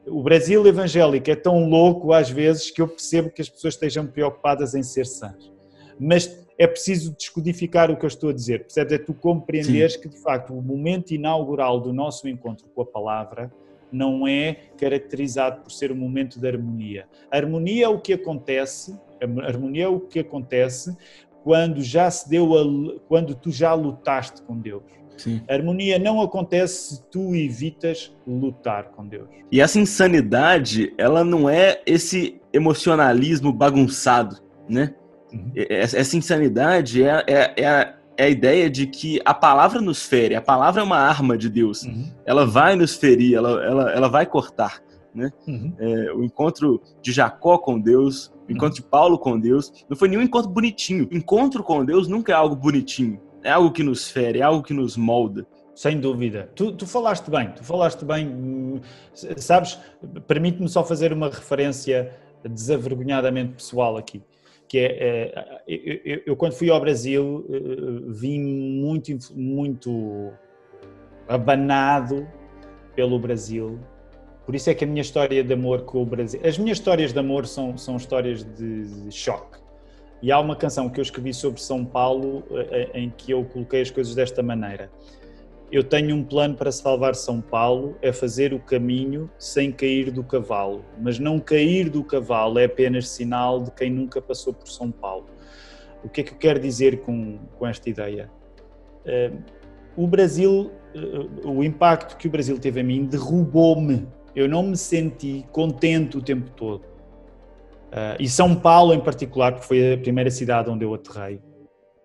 O Brasil evangélico é tão louco às vezes que eu percebo que as pessoas estejam preocupadas em ser sãs. Mas é preciso descodificar o que eu estou a dizer. Percebes? É tu compreenderes Sim. que, de facto, o momento inaugural do nosso encontro com a palavra não é caracterizado por ser um momento de harmonia. A harmonia é o que acontece, harmonia é o que acontece quando já se deu a, quando tu já lutaste com Deus. Sim. A harmonia não acontece se tu evitas lutar com Deus.
E essa insanidade, ela não é esse emocionalismo bagunçado, né? Uhum. Essa insanidade é, é, é, a, é, a, ideia de que a palavra nos fere, a palavra é uma arma de Deus. Uhum. Ela vai nos ferir, ela, ela, ela vai cortar. Né? Uhum. É, o encontro de Jacó com Deus, o encontro de Paulo com Deus, não foi nenhum encontro bonitinho. Encontro com Deus nunca é algo bonitinho. É algo que nos fere, é algo que nos molda.
Sem dúvida. Tu, tu falaste bem, tu falaste bem. Sabes, permite-me só fazer uma referência desavergonhadamente pessoal aqui que é, é eu, eu, quando fui ao Brasil eh, vim muito muito abanado pelo Brasil. Por isso é que a minha história de amor com o Brasil as minhas histórias de amor são são histórias de, de choque. E há uma canção que eu escrevi sobre São Paulo eh, em que eu coloquei as coisas desta maneira eu tenho um plano para salvar São Paulo, é fazer o caminho sem cair do cavalo. Mas não cair do cavalo é apenas sinal de quem nunca passou por São Paulo. O que é que eu quero dizer com, com esta ideia? O Brasil, uh, o impacto que o Brasil teve a mim derrubou-me. Eu não me senti contente o tempo todo. Uh, e São Paulo, em particular, que foi a primeira cidade onde eu aterrei,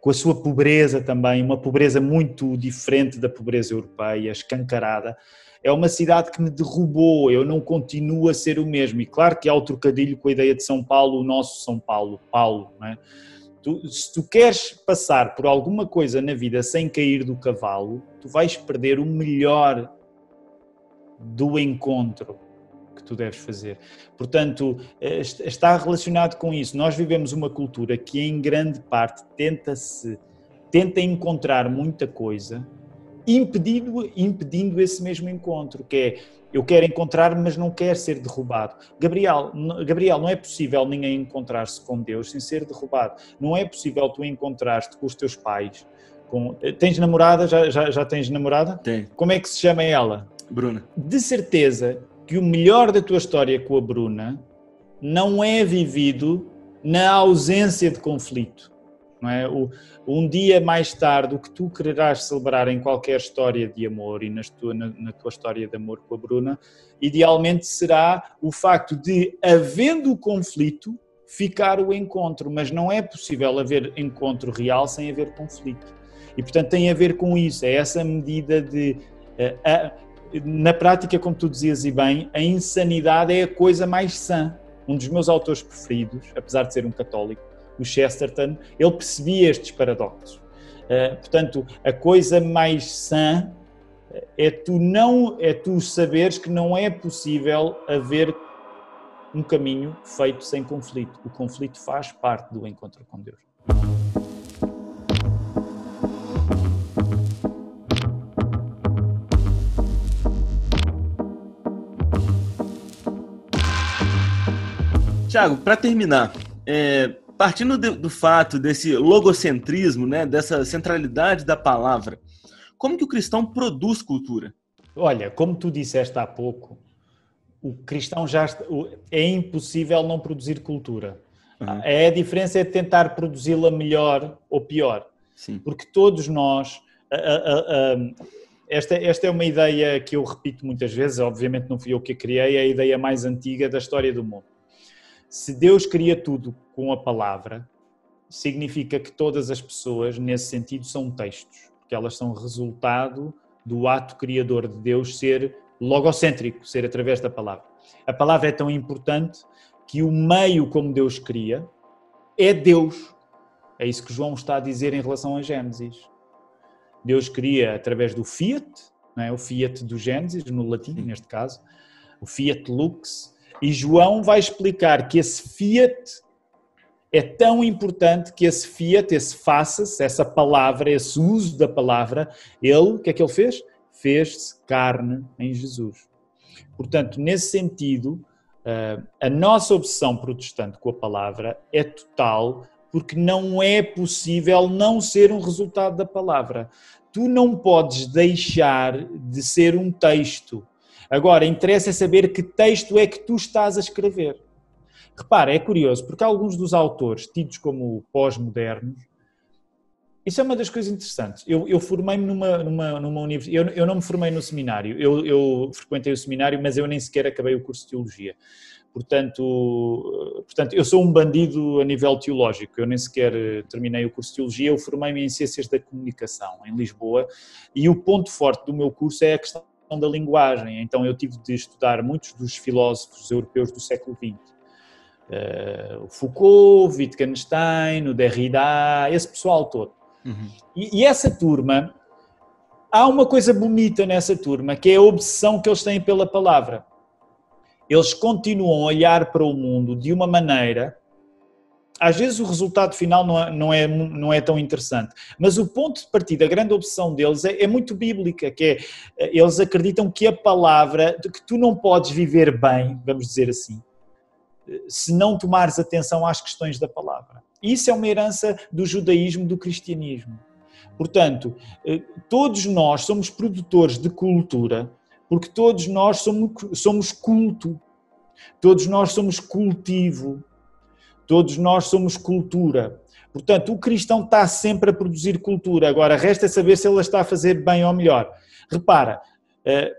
com a sua pobreza também, uma pobreza muito diferente da pobreza europeia, escancarada. É uma cidade que me derrubou, eu não continuo a ser o mesmo. E claro que há o trocadilho com a ideia de São Paulo, o nosso São Paulo, Paulo, não é? Tu, se tu queres passar por alguma coisa na vida sem cair do cavalo, tu vais perder o melhor do encontro tu deves fazer. Portanto, eh, está relacionado com isso. Nós vivemos uma cultura que, em grande parte, tenta-se, tenta encontrar muita coisa, impedindo, impedindo esse mesmo encontro, que é eu quero encontrar, mas não quero ser derrubado. Gabriel, Gabriel, não é possível ninguém encontrar-se com Deus sem ser derrubado. Não é possível tu encontrar-te com os teus pais. Com... Eh, tens namorada? Já, já, já tens namorada?
Tem.
Como é que se chama ela?
Bruna.
De certeza que o melhor da tua história com a Bruna não é vivido na ausência de conflito. Não é? O, um dia mais tarde, o que tu quererás celebrar em qualquer história de amor e tua, na, na tua história de amor com a Bruna, idealmente será o facto de, havendo o conflito, ficar o encontro, mas não é possível haver encontro real sem haver conflito. E portanto tem a ver com isso, é essa medida de. Uh, na prática, como tu dizias e bem, a insanidade é a coisa mais sã. Um dos meus autores preferidos, apesar de ser um católico, o Chesterton, ele percebia estes paradoxos. Uh, portanto, a coisa mais sã é tu não é tu saberes que não é possível haver um caminho feito sem conflito. O conflito faz parte do encontro com Deus.
Tiago, para terminar, é, partindo de, do fato desse logocentrismo, né, dessa centralidade da palavra, como que o cristão produz cultura?
Olha, como tu disseste há pouco, o cristão já é impossível não produzir cultura. Uhum. É a diferença é tentar produzi-la melhor ou pior. Sim. Porque todos nós. esta, esta é uma ideia que eu repito muitas vezes, obviamente não fui eu que a criei, é a ideia mais antiga da história do mundo. Se Deus cria tudo com a palavra, significa que todas as pessoas, nesse sentido, são textos, porque elas são resultado do ato criador de Deus ser logocêntrico, ser através da palavra. A palavra é tão importante que o meio como Deus cria é Deus. É isso que João está a dizer em relação a Gênesis. Deus cria através do fiat, não é? o fiat do Gênesis, no latim, neste caso, o fiat lux, e João vai explicar que esse fiat é tão importante que esse fiat, esse faça-se, essa palavra, esse uso da palavra, ele, o que é que ele fez? Fez-se carne em Jesus. Portanto, nesse sentido, eh, a nossa obsessão protestante com a palavra é total, porque não é possível não ser um resultado da palavra. Tu não podes deixar de ser um texto. Agora, interessa saber que texto é que tu estás a escrever. Repara, é curioso, porque alguns dos autores, tidos como pós-modernos, isso é uma das coisas interessantes. Eu, eu formei-me numa, numa, numa universidade, eu, eu, não me formei no seminário, eu, eu, frequentei o seminário, mas eu nem sequer acabei o curso de Teologia. Portanto, portanto, eu sou um bandido a nível teológico, eu nem sequer terminei o curso de Teologia, eu formei-me em Ciências da Comunicação, em Lisboa, e o ponto forte do meu curso é a questão da linguagem, então eu tive de estudar muitos dos filósofos europeus do século XX uh, o Foucault, o Wittgenstein, o Derrida, esse pessoal todo. Uhum. E, e, essa turma, há uma coisa bonita nessa turma, que é a obsessão que eles têm pela palavra. Eles continuam a olhar para o mundo de uma maneira. Às vezes o resultado final não é, não é, não é tão interessante, mas o ponto de partida, a grande obsessão deles é, é muito bíblica, que é, eles acreditam que a palavra, que tu não podes viver bem, vamos dizer assim, se não tomares atenção às questões da palavra. Isso é uma herança do judaísmo, do cristianismo. Portanto, eh, todos nós somos produtores de cultura, porque todos nós somos, somos culto, todos nós somos cultivo, todos nós somos cultura. Portanto, o cristão está sempre a produzir cultura. Agora, resta saber se ele está a fazer bem ou melhor. Repara, eh,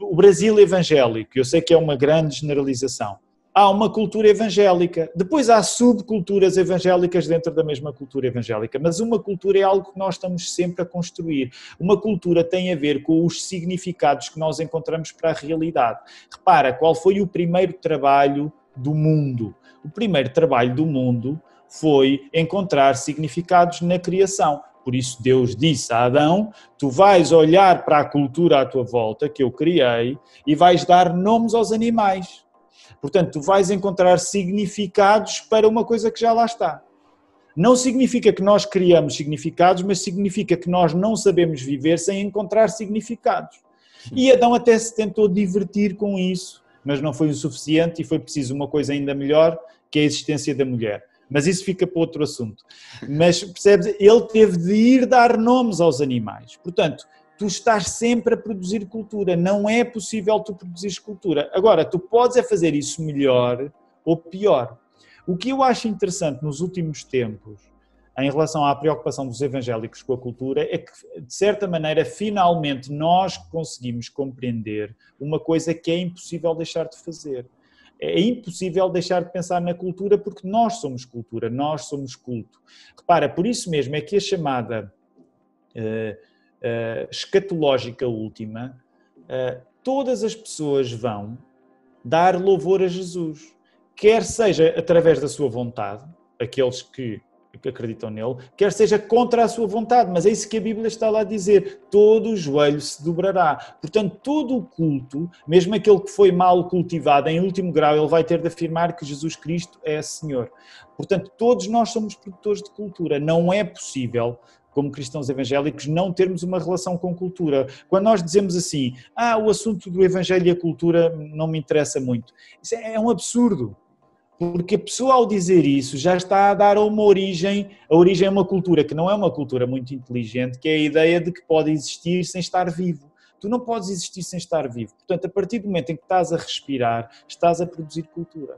o Brasil evangélico, eu sei que é uma grande generalização, há uma cultura evangélica. Depois há subculturas evangélicas dentro da mesma cultura evangélica, mas uma cultura é algo que nós estamos sempre a construir. Uma cultura tem a ver com os significados que nós encontramos para a realidade. Repara, qual foi o primeiro trabalho do mundo? O primeiro trabalho do mundo foi encontrar significados na criação. Por isso Deus disse a Adão: Tu vais olhar para a cultura à tua volta que eu criei e vais dar nomes aos animais. Portanto, tu vais encontrar significados para uma coisa que já lá está. Não significa que nós criamos significados, mas significa que nós não sabemos viver sem encontrar significados. E Adão até se tentou divertir com isso, mas não foi o suficiente e foi preciso uma coisa ainda melhor, que é a existência da mulher. Mas isso fica para outro assunto. Mas percebes? Ele teve de ir dar nomes aos animais. Portanto, tu estás sempre a produzir cultura. Não é possível tu produzir cultura. Agora, tu podes é fazer isso melhor ou pior. O que eu acho interessante nos últimos tempos, em relação à preocupação dos evangélicos com a cultura, é que, de certa maneira, finalmente nós conseguimos compreender uma coisa que é impossível deixar de fazer. É impossível deixar de pensar na cultura porque nós somos cultura, nós somos culto. Repara, por isso mesmo é que a chamada. Uh, uh, escatológica última, uh, todas as pessoas vão dar louvor a Jesus, quer seja através da sua vontade, aqueles que que acreditam nele, quer seja contra a sua vontade, mas é isso que a Bíblia está lá a dizer: todo o joelho se dobrará. Portanto, todo o culto, mesmo aquele que foi mal cultivado, em último grau, ele vai ter de afirmar que Jesus Cristo é Senhor. Portanto, todos nós somos produtores de cultura. Não é possível como cristãos evangélicos, não termos uma relação com cultura. Quando nós dizemos assim, ah, o assunto do evangelho e a cultura não me interessa muito, isso é um absurdo. Porque a pessoa, ao dizer isso, já está a dar uma origem, a origem é uma cultura que não é uma cultura muito inteligente, que é a ideia de que pode existir sem estar vivo. Tu não podes existir sem estar vivo. Portanto, a partir do momento em que estás a respirar, estás a produzir cultura.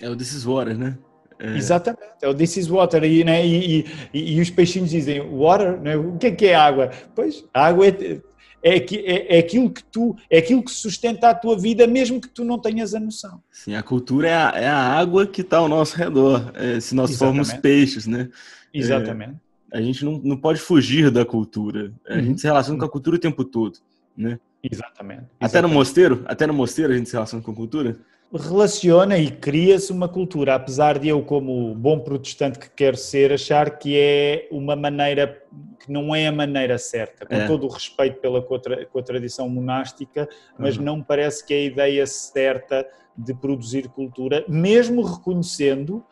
É o This is Water, né?
É. Exatamente, é o This is Water. E, né, e, e, e, os peixinhos dizem Water, né? o que é que é água? Pois, a água é, é, é, é, aquilo que tu, é aquilo que sustenta a tua vida, mesmo que tu não tenhas a noção.
Sim, a cultura é a, é a água que está ao nosso redor, é, se nós Exatamente. formos peixes, né?
Exatamente.
É, a gente não, não pode fugir da cultura, a uhum. gente se relaciona com a cultura o tempo todo, né?
Exatamente. Exatamente.
Até no mosteiro, até no mosteiro a gente se relaciona com a cultura?
Relaciona e cria-se uma cultura, apesar de eu, como bom protestante que quero ser, achar que é uma maneira que não é a maneira certa, com é. todo o respeito pela com a, com a tradição monástica, mas uhum. não parece que é a ideia certa de produzir cultura, mesmo reconhecendo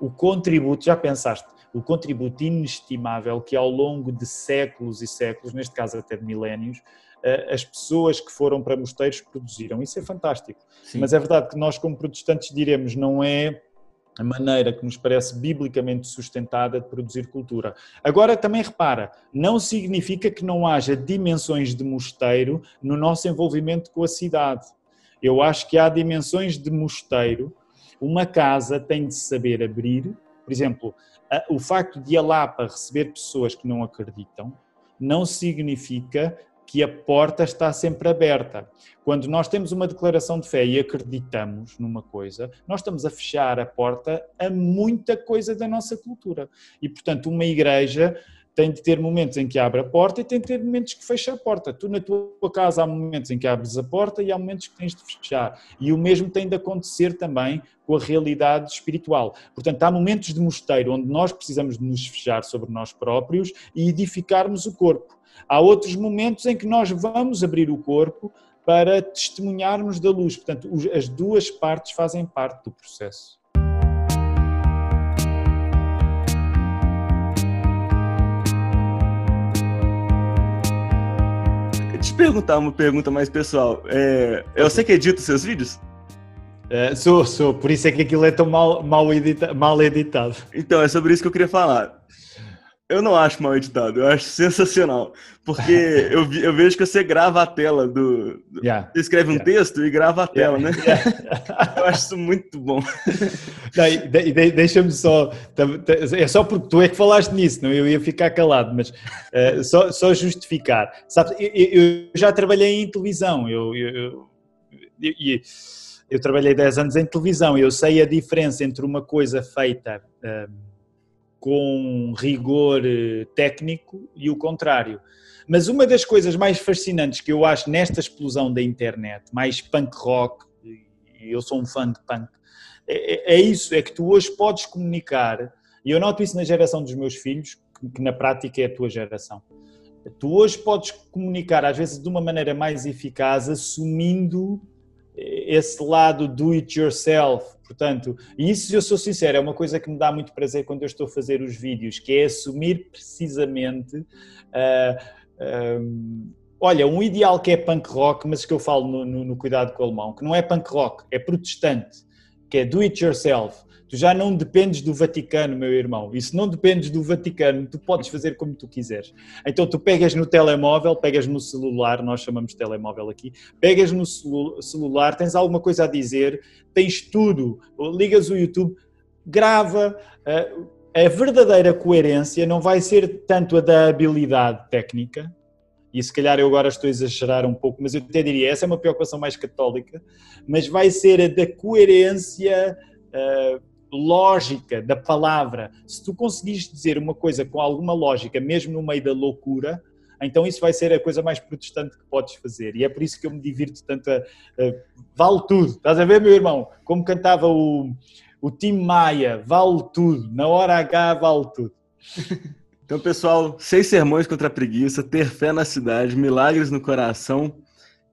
o contributo, já pensaste, o contributo inestimável que ao longo de séculos e séculos, neste caso até de milénios, as pessoas que foram para mosteiros produziram. Isso é fantástico. Sim. Mas é verdade que nós, como protestantes, diremos não é a maneira que nos parece biblicamente sustentada de produzir cultura. Agora, também repara, não significa que não haja dimensões de mosteiro no nosso envolvimento com a cidade. Eu acho que há dimensões de mosteiro. Uma casa tem de saber abrir, por exemplo, o facto de a Lapa receber pessoas que não acreditam não significa que a porta está sempre aberta. Quando nós temos uma declaração de fé e acreditamos numa coisa, nós estamos a fechar a porta a muita coisa da nossa cultura. E, portanto, uma igreja tem de ter momentos em que abre a porta e tem de ter momentos que fecha a porta. Tu, na tua casa, há momentos em que abres a porta e há momentos que tens de fechar. E o mesmo tem de acontecer também com a realidade espiritual. Portanto, há momentos de mosteiro onde nós precisamos de nos fechar sobre nós próprios e edificarmos o corpo. Há outros momentos em que nós vamos abrir o corpo para testemunharmos da luz. Portanto, as duas partes fazem parte do processo.
Deixa eu te perguntar uma pergunta mais pessoal. É, eu sei que edita seus vídeos?
É, sou, sou, por isso é que aquilo é tão mal, mal, edita, mal editado.
Então, é sobre isso que eu queria falar. Eu não acho mal editado, eu acho sensacional. Porque eu, eu vejo que você grava a tela do. Yeah. Você escreve um yeah. texto e grava a tela, yeah. né? eu acho isso muito bom.
de, de, Deixa-me só. É só porque tu é que falaste nisso, não? Eu ia ficar calado, mas uh, só, só justificar. Sabe, eu, eu, já trabalhei em televisão, eu, eu, eu, eu trabalhei 10 anos em televisão, eu sei a diferença entre uma coisa feita. Uh, com rigor eh, técnico e o contrário. Mas uma das coisas mais fascinantes que eu acho nesta explosão da internet, mais punk rock, e eu sou um fã de punk, é, é, é isso, é que tu hoje podes comunicar, e eu noto isso na geração dos meus filhos, que na prática é a tua geração. Tu hoje podes comunicar, às vezes, de uma maneira mais eficaz, assumindo esse lado do it yourself, portanto, e isso eu sou sincero, é uma coisa que me dá muito prazer quando eu estou a fazer os vídeos, que é assumir precisamente, uh, uh, olha, um ideal que é punk rock, mas que eu falo no, no, no Cuidado com o Alemão, que não é punk rock, é protestante, que é do it yourself, Tu já não dependes do Vaticano, meu irmão. E se não dependes do Vaticano, tu podes fazer como tu quiseres. Então tu pegas no telemóvel, pegas no celular, nós chamamos de telemóvel aqui, pegas no celular, tens alguma coisa a dizer, tens tudo, ligas o YouTube, grava. Eh, a verdadeira coerência não vai ser tanto a da habilidade técnica, e se calhar eu agora estou a exagerar um pouco, mas eu até diria, essa é uma preocupação mais católica, mas vai ser a da coerência uh, lógica da palavra, se tu conseguires dizer uma coisa com alguma lógica, mesmo no meio da loucura, então isso vai ser a coisa mais protestante que podes fazer. E é por isso que eu me divirto tanto. A, a, vale tudo. Estás a ver, meu irmão? Como cantava o, o Tim Maia, vale tudo. Na hora H, vale tudo.
Então, pessoal, seis sermões contra a preguiça, ter fé na cidade, milagres no coração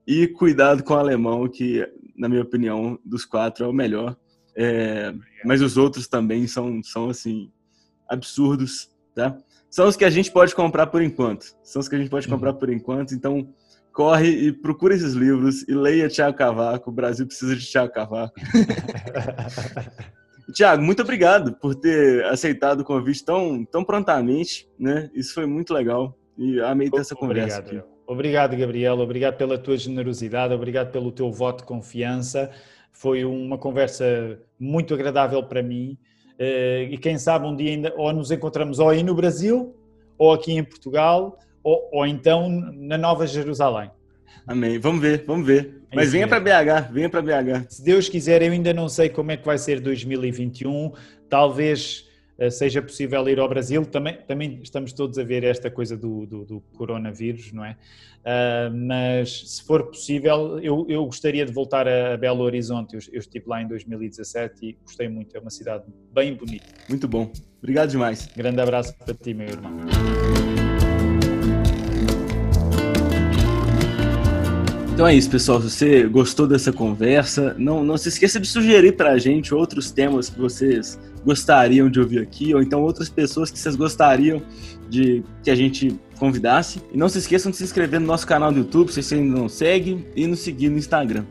e cuidado com o alemão, que, na minha opinião, dos quatro é o melhor. É, mas os outros também são, são assim, absurdos, tá? São os que a gente pode comprar por enquanto. São os que a gente pode comprar uhum. por enquanto. Então, corre e procura esses livros e leia Tiago Cavaco. O Brasil precisa de Tiago Cavaco. Tiago, muito obrigado por ter aceitado o convite tão, tão prontamente, né? Isso foi muito legal e amei ter essa conversa
obrigado, aqui. Obrigado, Gabriel. Obrigado pela tua generosidade. Obrigado pelo teu voto de confiança. Foi uma conversa muito agradável para mim. Eh, e quem sabe um dia ainda ou nos encontramos ou aí no Brasil, ou aqui em Portugal, ou, ou então na Nova Jerusalém.
Amém. Vamos ver, vamos ver. É Mas venha para BH, venha para BH.
Se Deus quiser, eu ainda não sei como é que vai ser 2021. Talvez eh, seja possível ir ao Brasil. Também, também estamos todos a ver esta coisa do, do, do coronavírus, não é? Uh, mas se for possível, eu, eu gostaria de voltar a Belo Horizonte. Eu, eu, estive lá em 2017 e gostei muito. É uma cidade bem bonita.
Muito bom. Obrigado demais.
Grande abraço para ti, meu irmão.
Então é isso, pessoal. Se você gostou dessa conversa, não, não se esqueça de sugerir para a gente outros temas que vocês gostariam de ouvir aqui, ou então outras pessoas que vocês gostariam de que a gente convidasse. E não se esqueçam de se inscrever no nosso canal do YouTube, se vocês ainda não seguem, e nos seguir no Instagram.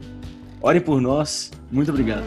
Orem por nós. Muito obrigado.